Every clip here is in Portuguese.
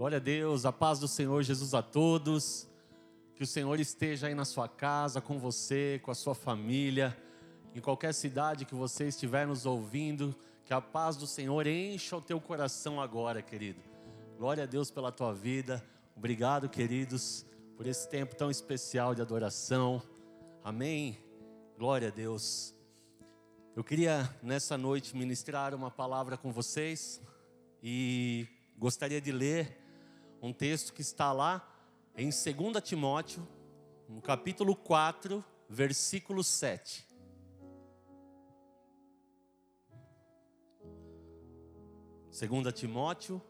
Glória a Deus, a paz do Senhor Jesus a todos. Que o Senhor esteja aí na sua casa, com você, com a sua família, em qualquer cidade que você estiver nos ouvindo. Que a paz do Senhor encha o teu coração agora, querido. Glória a Deus pela tua vida. Obrigado, queridos, por esse tempo tão especial de adoração. Amém. Glória a Deus. Eu queria nessa noite ministrar uma palavra com vocês e gostaria de ler um texto que está lá em 2 Timóteo, no capítulo 4, versículo 7. Segunda Timóteo,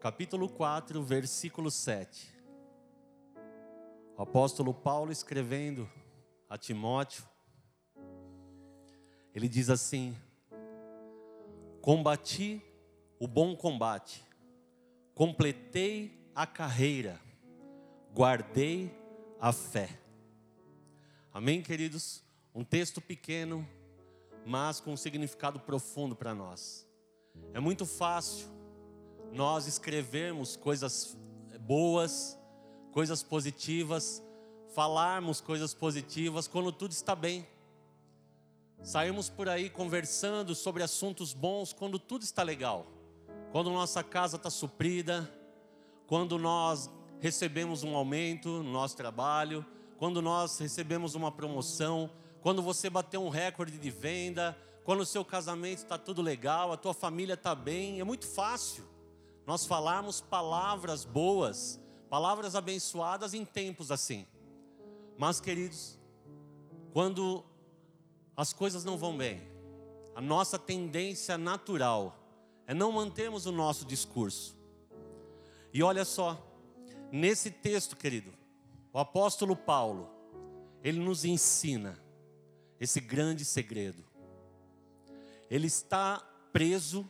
capítulo 4, versículo 7. O apóstolo Paulo escrevendo a Timóteo, ele diz assim: Combati o bom combate, completei a carreira, guardei a fé. Amém, queridos? Um texto pequeno, mas com um significado profundo para nós. É muito fácil nós escrevermos coisas boas, coisas positivas, falarmos coisas positivas quando tudo está bem. Saímos por aí conversando sobre assuntos bons quando tudo está legal. Quando nossa casa está suprida, quando nós recebemos um aumento no nosso trabalho, quando nós recebemos uma promoção, quando você bateu um recorde de venda, quando o seu casamento está tudo legal, a tua família está bem, é muito fácil nós falarmos palavras boas, palavras abençoadas em tempos assim. Mas, queridos, quando as coisas não vão bem, a nossa tendência natural é não mantermos o nosso discurso. E olha só, nesse texto, querido, o apóstolo Paulo, ele nos ensina esse grande segredo. Ele está preso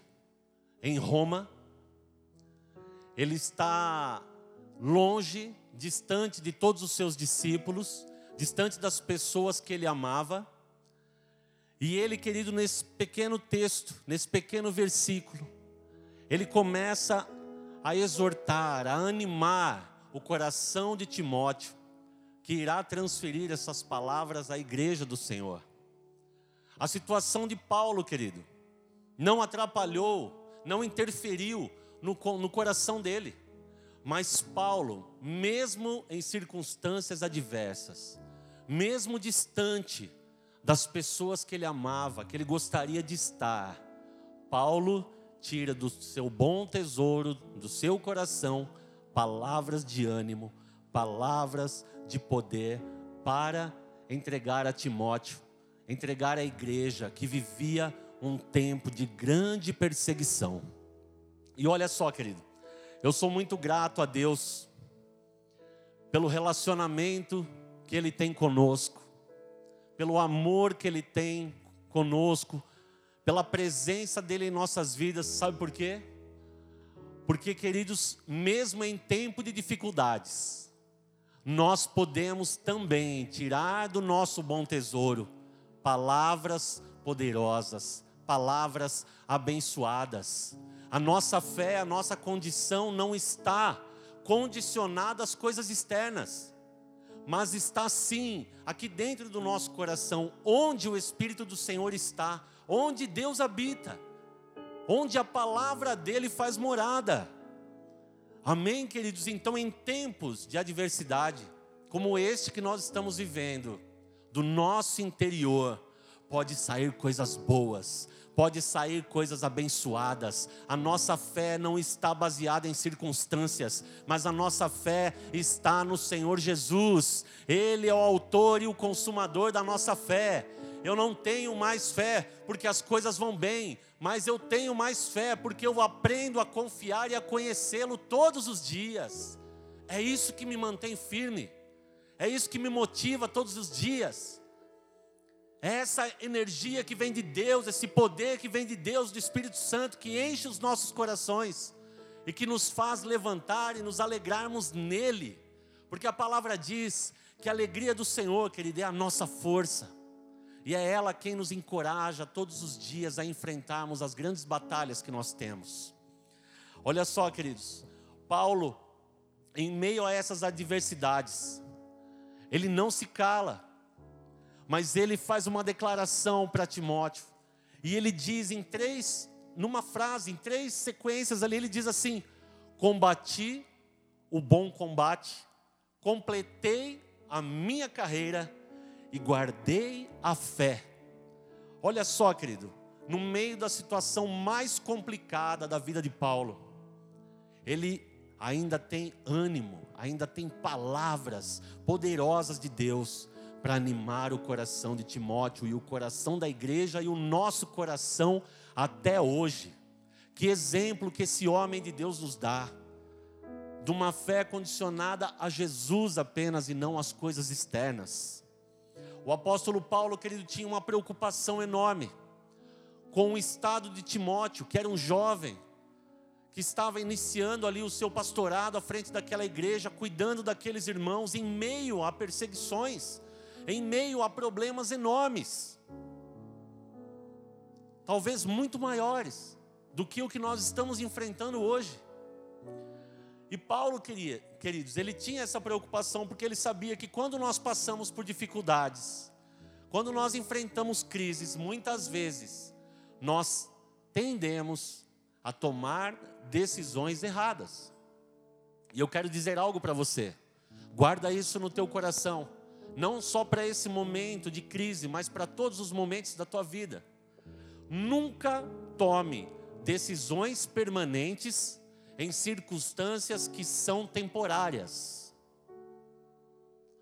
em Roma, ele está longe, distante de todos os seus discípulos, distante das pessoas que ele amava. E ele, querido, nesse pequeno texto, nesse pequeno versículo, ele começa a exortar, a animar o coração de Timóteo, que irá transferir essas palavras à igreja do Senhor. A situação de Paulo, querido, não atrapalhou, não interferiu no, no coração dele. Mas Paulo, mesmo em circunstâncias adversas, mesmo distante das pessoas que ele amava, que ele gostaria de estar, Paulo tira do seu bom tesouro, do seu coração, palavras de ânimo, palavras de poder para entregar a Timóteo, entregar à igreja que vivia um tempo de grande perseguição. E olha só, querido, eu sou muito grato a Deus pelo relacionamento que Ele tem conosco, pelo amor que Ele tem conosco, pela presença dEle em nossas vidas. Sabe por quê? Porque, queridos, mesmo em tempo de dificuldades, nós podemos também tirar do nosso bom tesouro palavras poderosas, palavras abençoadas. A nossa fé, a nossa condição não está condicionada às coisas externas mas está sim aqui dentro do nosso coração, onde o Espírito do Senhor está, onde Deus habita, onde a palavra dele faz morada. Amém, queridos? Então, em tempos de adversidade, como este que nós estamos vivendo, do nosso interior, pode sair coisas boas, pode sair coisas abençoadas. A nossa fé não está baseada em circunstâncias, mas a nossa fé está no Senhor Jesus. Ele é o autor e o consumador da nossa fé. Eu não tenho mais fé porque as coisas vão bem, mas eu tenho mais fé porque eu aprendo a confiar e a conhecê-lo todos os dias. É isso que me mantém firme. É isso que me motiva todos os dias. É essa energia que vem de Deus, esse poder que vem de Deus, do Espírito Santo, que enche os nossos corações e que nos faz levantar e nos alegrarmos nele, porque a palavra diz que a alegria do Senhor, querido, é a nossa força, e é ela quem nos encoraja todos os dias a enfrentarmos as grandes batalhas que nós temos. Olha só, queridos, Paulo, em meio a essas adversidades, ele não se cala, mas ele faz uma declaração para Timóteo, e ele diz em três, numa frase, em três sequências ali, ele diz assim: Combati o bom combate, completei a minha carreira e guardei a fé. Olha só, querido, no meio da situação mais complicada da vida de Paulo, ele ainda tem ânimo, ainda tem palavras poderosas de Deus para animar o coração de Timóteo e o coração da igreja e o nosso coração até hoje. Que exemplo que esse homem de Deus nos dá, de uma fé condicionada a Jesus apenas e não às coisas externas. O apóstolo Paulo, querido, tinha uma preocupação enorme com o estado de Timóteo, que era um jovem, que estava iniciando ali o seu pastorado à frente daquela igreja, cuidando daqueles irmãos em meio a perseguições, em meio a problemas enormes, talvez muito maiores do que o que nós estamos enfrentando hoje. E Paulo queria, queridos, ele tinha essa preocupação porque ele sabia que quando nós passamos por dificuldades, quando nós enfrentamos crises, muitas vezes nós tendemos a tomar decisões erradas. E eu quero dizer algo para você. Guarda isso no teu coração não só para esse momento de crise, mas para todos os momentos da tua vida. Nunca tome decisões permanentes em circunstâncias que são temporárias.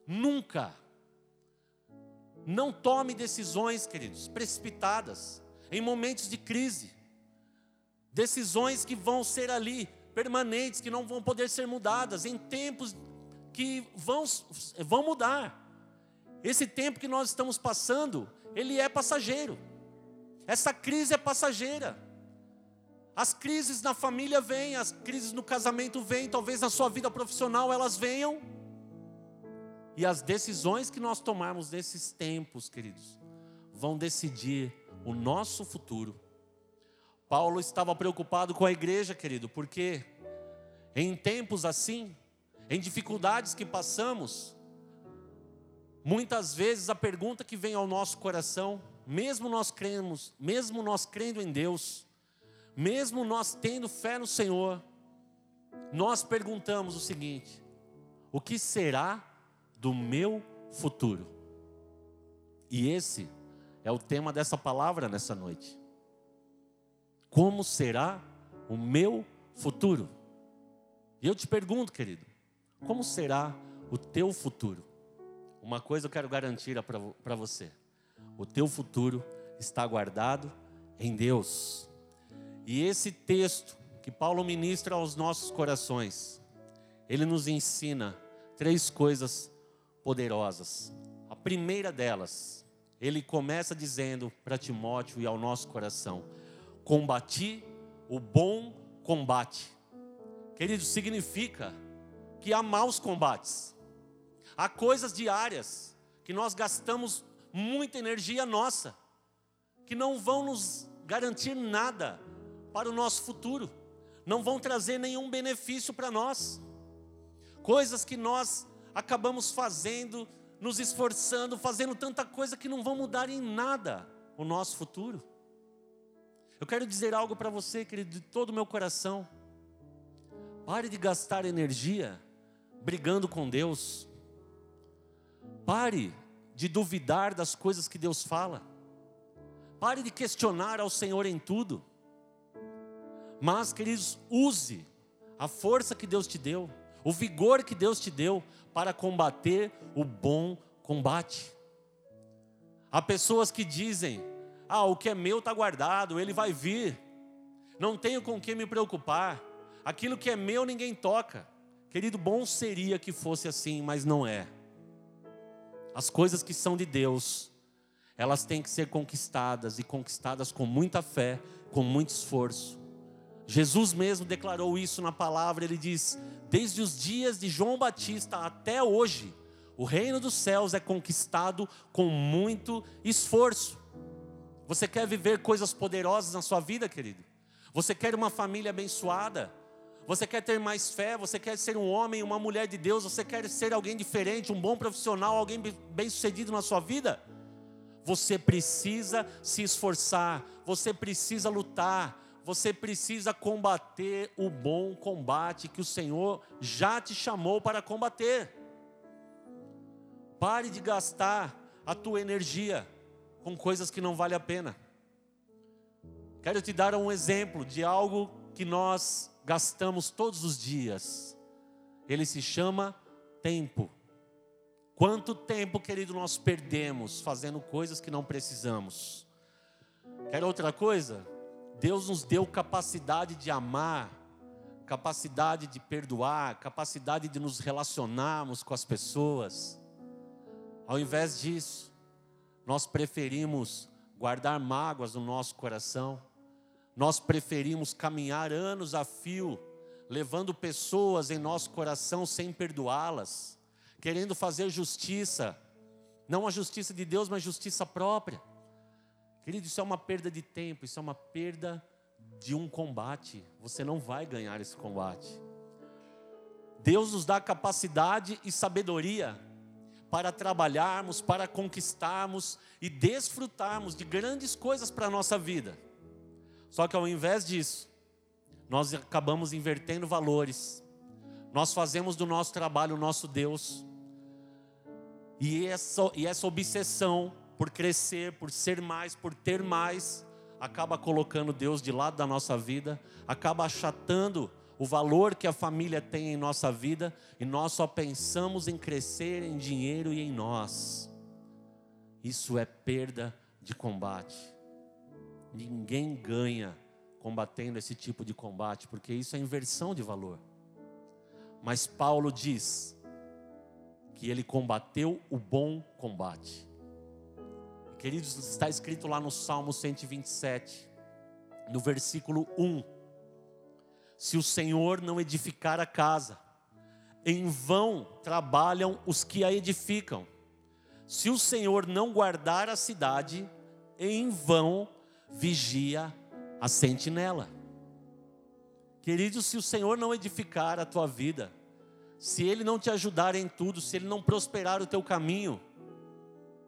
Nunca. Não tome decisões, queridos, precipitadas, em momentos de crise. Decisões que vão ser ali permanentes, que não vão poder ser mudadas, em tempos que vão, vão mudar. Esse tempo que nós estamos passando, ele é passageiro. Essa crise é passageira. As crises na família vêm, as crises no casamento vêm, talvez na sua vida profissional elas venham. E as decisões que nós tomarmos nesses tempos, queridos, vão decidir o nosso futuro. Paulo estava preocupado com a igreja, querido, porque em tempos assim, em dificuldades que passamos, Muitas vezes a pergunta que vem ao nosso coração, mesmo nós cremos, mesmo nós crendo em Deus, mesmo nós tendo fé no Senhor, nós perguntamos o seguinte: o que será do meu futuro? E esse é o tema dessa palavra nessa noite. Como será o meu futuro? E eu te pergunto, querido, como será o teu futuro? Uma coisa eu quero garantir para você: o teu futuro está guardado em Deus. E esse texto que Paulo ministra aos nossos corações, ele nos ensina três coisas poderosas. A primeira delas, ele começa dizendo para Timóteo e ao nosso coração: Combati o bom combate. Querido, significa que há maus combates. Há coisas diárias que nós gastamos muita energia nossa, que não vão nos garantir nada para o nosso futuro, não vão trazer nenhum benefício para nós. Coisas que nós acabamos fazendo, nos esforçando, fazendo tanta coisa que não vão mudar em nada o nosso futuro. Eu quero dizer algo para você, querido, de todo o meu coração. Pare de gastar energia brigando com Deus, Pare de duvidar das coisas que Deus fala. Pare de questionar ao Senhor em tudo. Mas, queridos, use a força que Deus te deu, o vigor que Deus te deu para combater o bom combate. Há pessoas que dizem: Ah, o que é meu está guardado, ele vai vir, não tenho com que me preocupar, aquilo que é meu ninguém toca. Querido, bom seria que fosse assim, mas não é. As coisas que são de Deus, elas têm que ser conquistadas e conquistadas com muita fé, com muito esforço. Jesus mesmo declarou isso na palavra, ele diz: Desde os dias de João Batista até hoje, o reino dos céus é conquistado com muito esforço. Você quer viver coisas poderosas na sua vida, querido? Você quer uma família abençoada? Você quer ter mais fé? Você quer ser um homem, uma mulher de Deus? Você quer ser alguém diferente, um bom profissional, alguém bem-sucedido na sua vida? Você precisa se esforçar, você precisa lutar, você precisa combater o bom combate que o Senhor já te chamou para combater. Pare de gastar a tua energia com coisas que não vale a pena. Quero te dar um exemplo de algo que nós gastamos todos os dias. Ele se chama tempo. Quanto tempo, querido, nós perdemos fazendo coisas que não precisamos? Quer outra coisa? Deus nos deu capacidade de amar, capacidade de perdoar, capacidade de nos relacionarmos com as pessoas. Ao invés disso, nós preferimos guardar mágoas no nosso coração, nós preferimos caminhar anos a fio, levando pessoas em nosso coração sem perdoá-las, querendo fazer justiça, não a justiça de Deus, mas justiça própria. Querido, isso é uma perda de tempo, isso é uma perda de um combate. Você não vai ganhar esse combate. Deus nos dá capacidade e sabedoria para trabalharmos, para conquistarmos e desfrutarmos de grandes coisas para a nossa vida. Só que ao invés disso, nós acabamos invertendo valores, nós fazemos do nosso trabalho o nosso Deus, e essa, e essa obsessão por crescer, por ser mais, por ter mais, acaba colocando Deus de lado da nossa vida, acaba achatando o valor que a família tem em nossa vida e nós só pensamos em crescer em dinheiro e em nós. Isso é perda de combate. Ninguém ganha combatendo esse tipo de combate, porque isso é inversão de valor. Mas Paulo diz que ele combateu o bom combate. Queridos, está escrito lá no Salmo 127, no versículo 1 se o Senhor não edificar a casa, em vão trabalham os que a edificam. Se o Senhor não guardar a cidade, em vão vigia a sentinela. Querido, se o Senhor não edificar a tua vida, se Ele não te ajudar em tudo, se Ele não prosperar o teu caminho,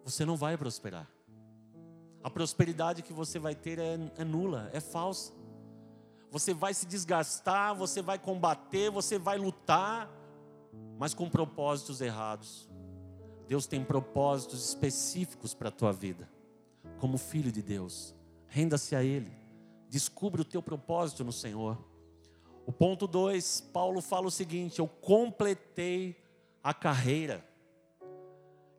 você não vai prosperar. A prosperidade que você vai ter é, é nula, é falsa você vai se desgastar, você vai combater, você vai lutar, mas com propósitos errados. Deus tem propósitos específicos para a tua vida, como filho de Deus. Renda-se a Ele, descubra o teu propósito no Senhor. O ponto 2, Paulo fala o seguinte: Eu completei a carreira.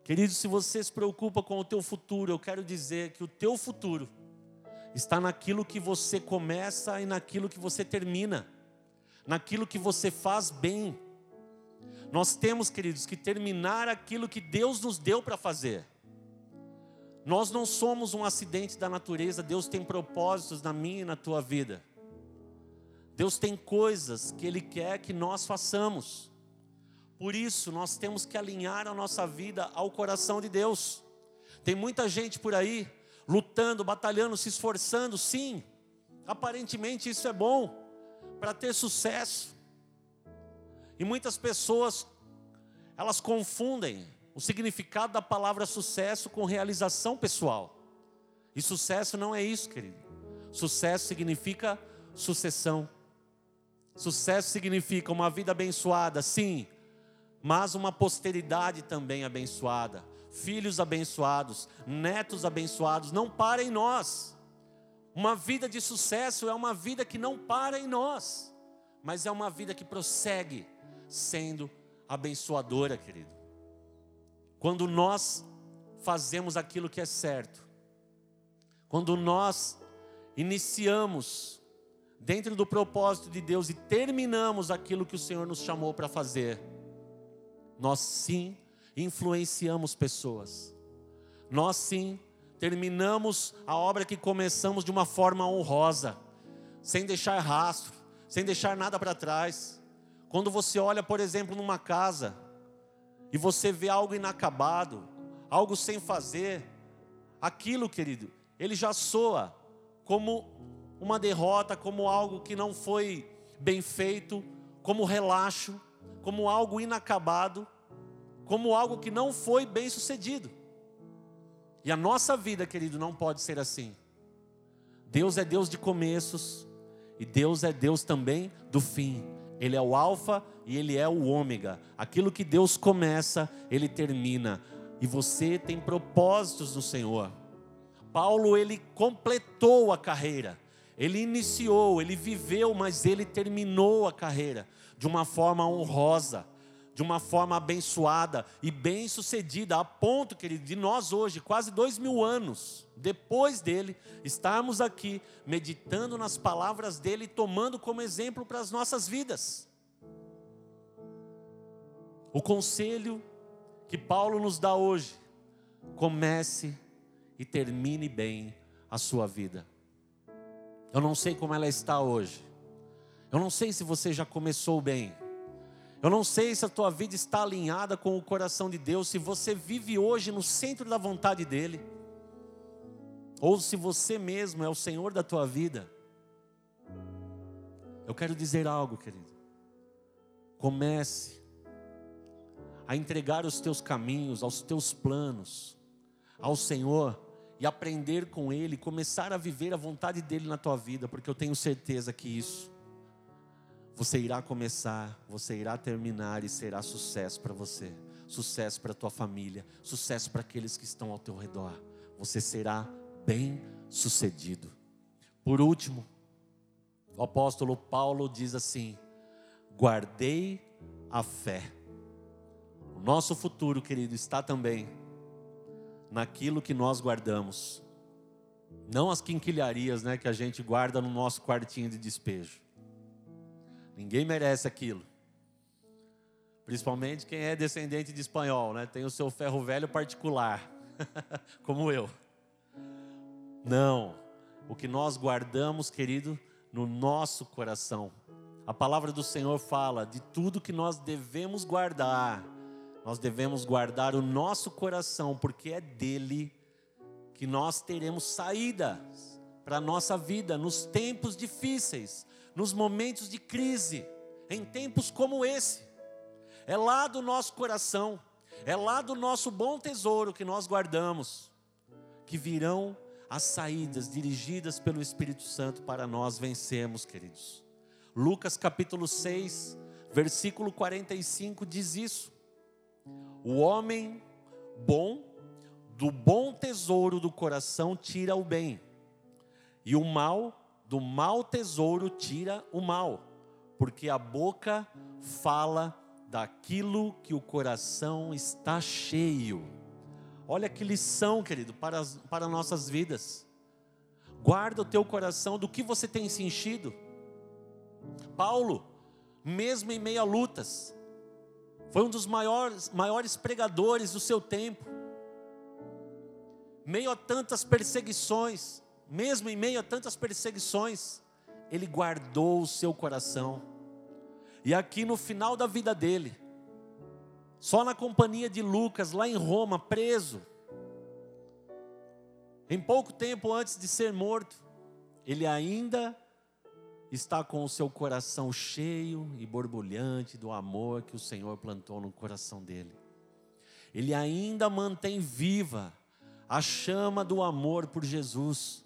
Querido, se você se preocupa com o teu futuro, eu quero dizer que o teu futuro está naquilo que você começa e naquilo que você termina, naquilo que você faz bem. Nós temos, queridos, que terminar aquilo que Deus nos deu para fazer. Nós não somos um acidente da natureza, Deus tem propósitos na minha e na tua vida. Deus tem coisas que Ele quer que nós façamos. Por isso, nós temos que alinhar a nossa vida ao coração de Deus. Tem muita gente por aí lutando, batalhando, se esforçando, sim. Aparentemente isso é bom para ter sucesso. E muitas pessoas elas confundem o significado da palavra sucesso com realização pessoal. E sucesso não é isso, querido. Sucesso significa sucessão. Sucesso significa uma vida abençoada, sim, mas uma posteridade também abençoada filhos abençoados, netos abençoados, não para em nós. Uma vida de sucesso é uma vida que não para em nós, mas é uma vida que prossegue sendo abençoadora, querido. Quando nós fazemos aquilo que é certo, quando nós iniciamos dentro do propósito de Deus e terminamos aquilo que o Senhor nos chamou para fazer, nós sim influenciamos pessoas. Nós sim terminamos a obra que começamos de uma forma honrosa, sem deixar rastro, sem deixar nada para trás. Quando você olha, por exemplo, numa casa e você vê algo inacabado, algo sem fazer, aquilo, querido, ele já soa como uma derrota, como algo que não foi bem feito, como relaxo, como algo inacabado, como algo que não foi bem sucedido. E a nossa vida, querido, não pode ser assim. Deus é Deus de começos e Deus é Deus também do fim. Ele é o Alfa e Ele é o Ômega. Aquilo que Deus começa, Ele termina. E você tem propósitos no Senhor. Paulo, ele completou a carreira. Ele iniciou, ele viveu, mas ele terminou a carreira de uma forma honrosa, de uma forma abençoada e bem sucedida, a ponto, querido, de nós hoje, quase dois mil anos depois dele, estarmos aqui meditando nas palavras dele e tomando como exemplo para as nossas vidas. O conselho que Paulo nos dá hoje, comece e termine bem a sua vida. Eu não sei como ela está hoje. Eu não sei se você já começou bem. Eu não sei se a tua vida está alinhada com o coração de Deus, se você vive hoje no centro da vontade dEle, ou se você mesmo é o Senhor da tua vida. Eu quero dizer algo, querido. Comece a entregar os teus caminhos, aos teus planos, ao Senhor e aprender com Ele, começar a viver a vontade dEle na tua vida, porque eu tenho certeza que isso você irá começar, você irá terminar e será sucesso para você, sucesso para a tua família, sucesso para aqueles que estão ao teu redor. Você será bem sucedido. Por último, o apóstolo Paulo diz assim: guardei a fé. O nosso futuro, querido, está também naquilo que nós guardamos. Não as quinquilharias né, que a gente guarda no nosso quartinho de despejo. Ninguém merece aquilo. Principalmente quem é descendente de espanhol, né? Tem o seu ferro velho particular, como eu. Não. O que nós guardamos, querido, no nosso coração. A palavra do Senhor fala de tudo que nós devemos guardar. Nós devemos guardar o nosso coração, porque é dele que nós teremos saídas para a nossa vida nos tempos difíceis, nos momentos de crise, em tempos como esse. É lá do nosso coração, é lá do nosso bom tesouro que nós guardamos, que virão as saídas dirigidas pelo Espírito Santo para nós vencermos, queridos. Lucas capítulo 6, versículo 45 diz isso. O homem bom, do bom tesouro do coração, tira o bem, e o mal do mau tesouro tira o mal, porque a boca fala daquilo que o coração está cheio. Olha que lição, querido, para, as, para nossas vidas. Guarda o teu coração do que você tem se enchido. Paulo, mesmo em meio a lutas, foi um dos maiores, maiores pregadores do seu tempo. Meio a tantas perseguições, mesmo em meio a tantas perseguições, ele guardou o seu coração. E aqui no final da vida dele, só na companhia de Lucas, lá em Roma, preso, em pouco tempo antes de ser morto, ele ainda está com o seu coração cheio e borbulhante do amor que o Senhor plantou no coração dele. Ele ainda mantém viva a chama do amor por Jesus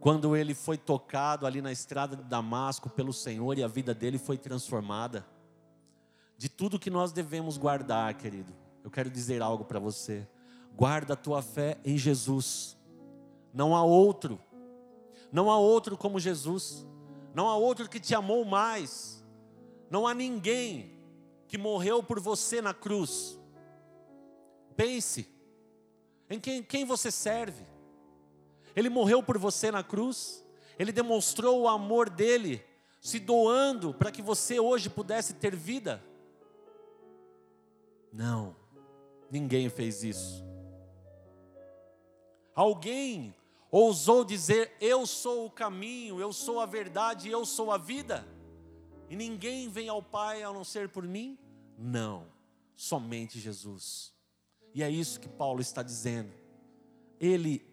quando ele foi tocado ali na estrada de Damasco pelo Senhor e a vida dele foi transformada. De tudo que nós devemos guardar, querido, eu quero dizer algo para você. Guarda a tua fé em Jesus. Não há outro. Não há outro como Jesus. Não há outro que te amou mais. Não há ninguém que morreu por você na cruz. Pense em quem, quem você serve. Ele morreu por você na cruz, ele demonstrou o amor dele, se doando para que você hoje pudesse ter vida. Não, ninguém fez isso. Alguém ousou dizer: Eu sou o caminho, eu sou a verdade, eu sou a vida, e ninguém vem ao Pai a não ser por mim? Não, somente Jesus. E é isso que Paulo está dizendo. Ele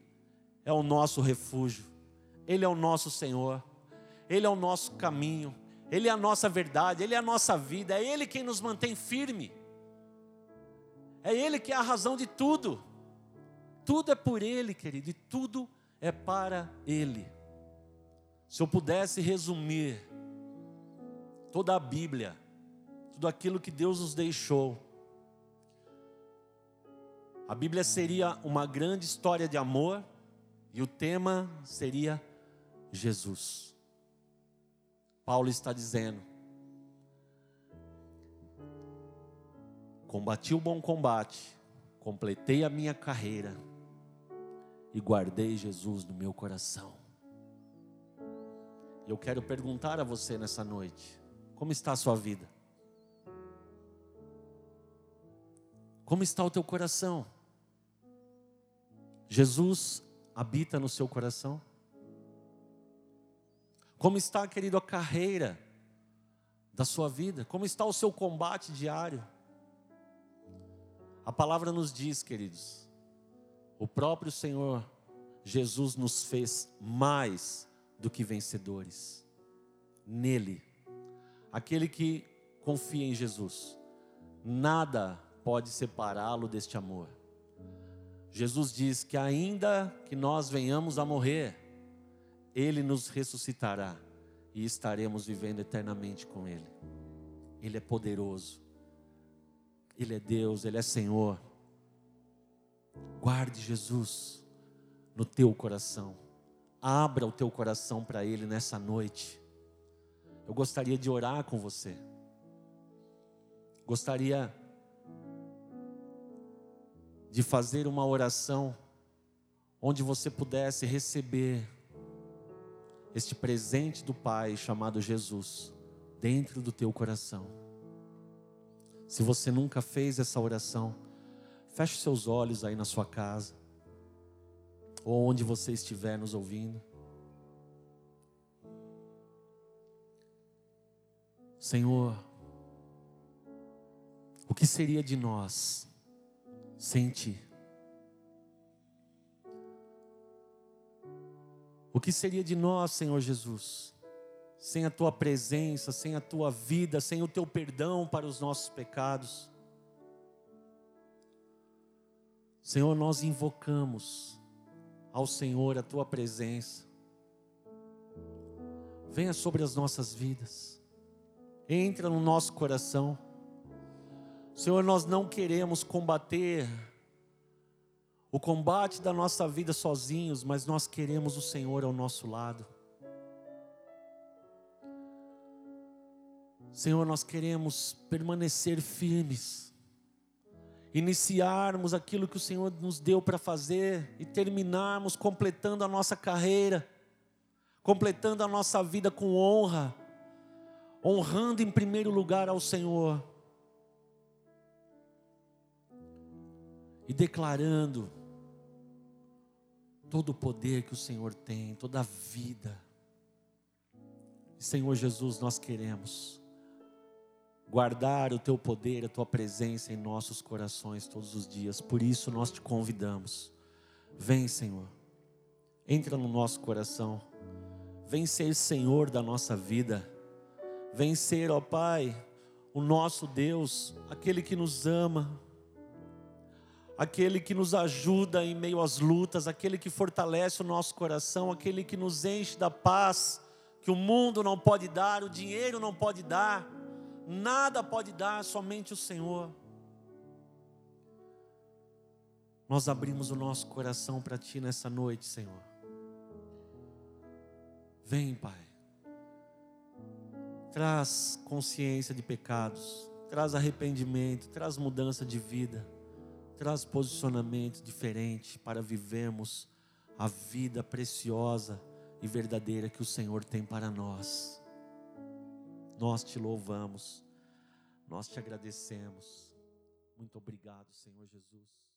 é o nosso refúgio, Ele é o nosso Senhor, Ele é o nosso caminho, Ele é a nossa verdade, Ele é a nossa vida, é Ele quem nos mantém firme, é Ele que é a razão de tudo, tudo é por Ele, querido, e tudo é para Ele. Se eu pudesse resumir toda a Bíblia, tudo aquilo que Deus nos deixou, a Bíblia seria uma grande história de amor e o tema seria Jesus. Paulo está dizendo: Combati o bom combate, completei a minha carreira e guardei Jesus no meu coração. Eu quero perguntar a você nessa noite: como está a sua vida? Como está o teu coração? Jesus habita no seu coração? Como está, querido, a carreira da sua vida? Como está o seu combate diário? A palavra nos diz, queridos, o próprio Senhor Jesus nos fez mais do que vencedores. Nele, aquele que confia em Jesus, nada pode separá-lo deste amor. Jesus diz que ainda que nós venhamos a morrer, Ele nos ressuscitará e estaremos vivendo eternamente com Ele. Ele é poderoso, Ele é Deus, Ele é Senhor. Guarde Jesus no teu coração, abra o teu coração para Ele nessa noite. Eu gostaria de orar com você, gostaria de fazer uma oração onde você pudesse receber este presente do Pai chamado Jesus dentro do teu coração. Se você nunca fez essa oração, feche seus olhos aí na sua casa, ou onde você estiver nos ouvindo. Senhor, o que seria de nós sem ti? O que seria de nós, Senhor Jesus, sem a tua presença, sem a tua vida, sem o teu perdão para os nossos pecados? Senhor, nós invocamos ao Senhor a tua presença. Venha sobre as nossas vidas. Entra no nosso coração. Senhor, nós não queremos combater o combate da nossa vida sozinhos, mas nós queremos o Senhor ao nosso lado. Senhor, nós queremos permanecer firmes, iniciarmos aquilo que o Senhor nos deu para fazer e terminarmos completando a nossa carreira, completando a nossa vida com honra, honrando em primeiro lugar ao Senhor e declarando todo o poder que o Senhor tem, toda a vida. Senhor Jesus, nós queremos guardar o teu poder, a tua presença em nossos corações todos os dias. Por isso nós te convidamos. Vem, Senhor. Entra no nosso coração. Vem ser Senhor da nossa vida. Vem ser, ó Pai, o nosso Deus, aquele que nos ama aquele que nos ajuda em meio às lutas, aquele que fortalece o nosso coração, aquele que nos enche da paz que o mundo não pode dar, o dinheiro não pode dar, nada pode dar, somente o Senhor. Nós abrimos o nosso coração para Ti nessa noite, Senhor. Vem, Pai. Traz consciência de pecados, traz arrependimento, traz mudança de vida traz posicionamento diferente para vivermos a vida preciosa e verdadeira que o Senhor tem para nós. Nós te louvamos, nós te agradecemos. Muito obrigado, Senhor Jesus.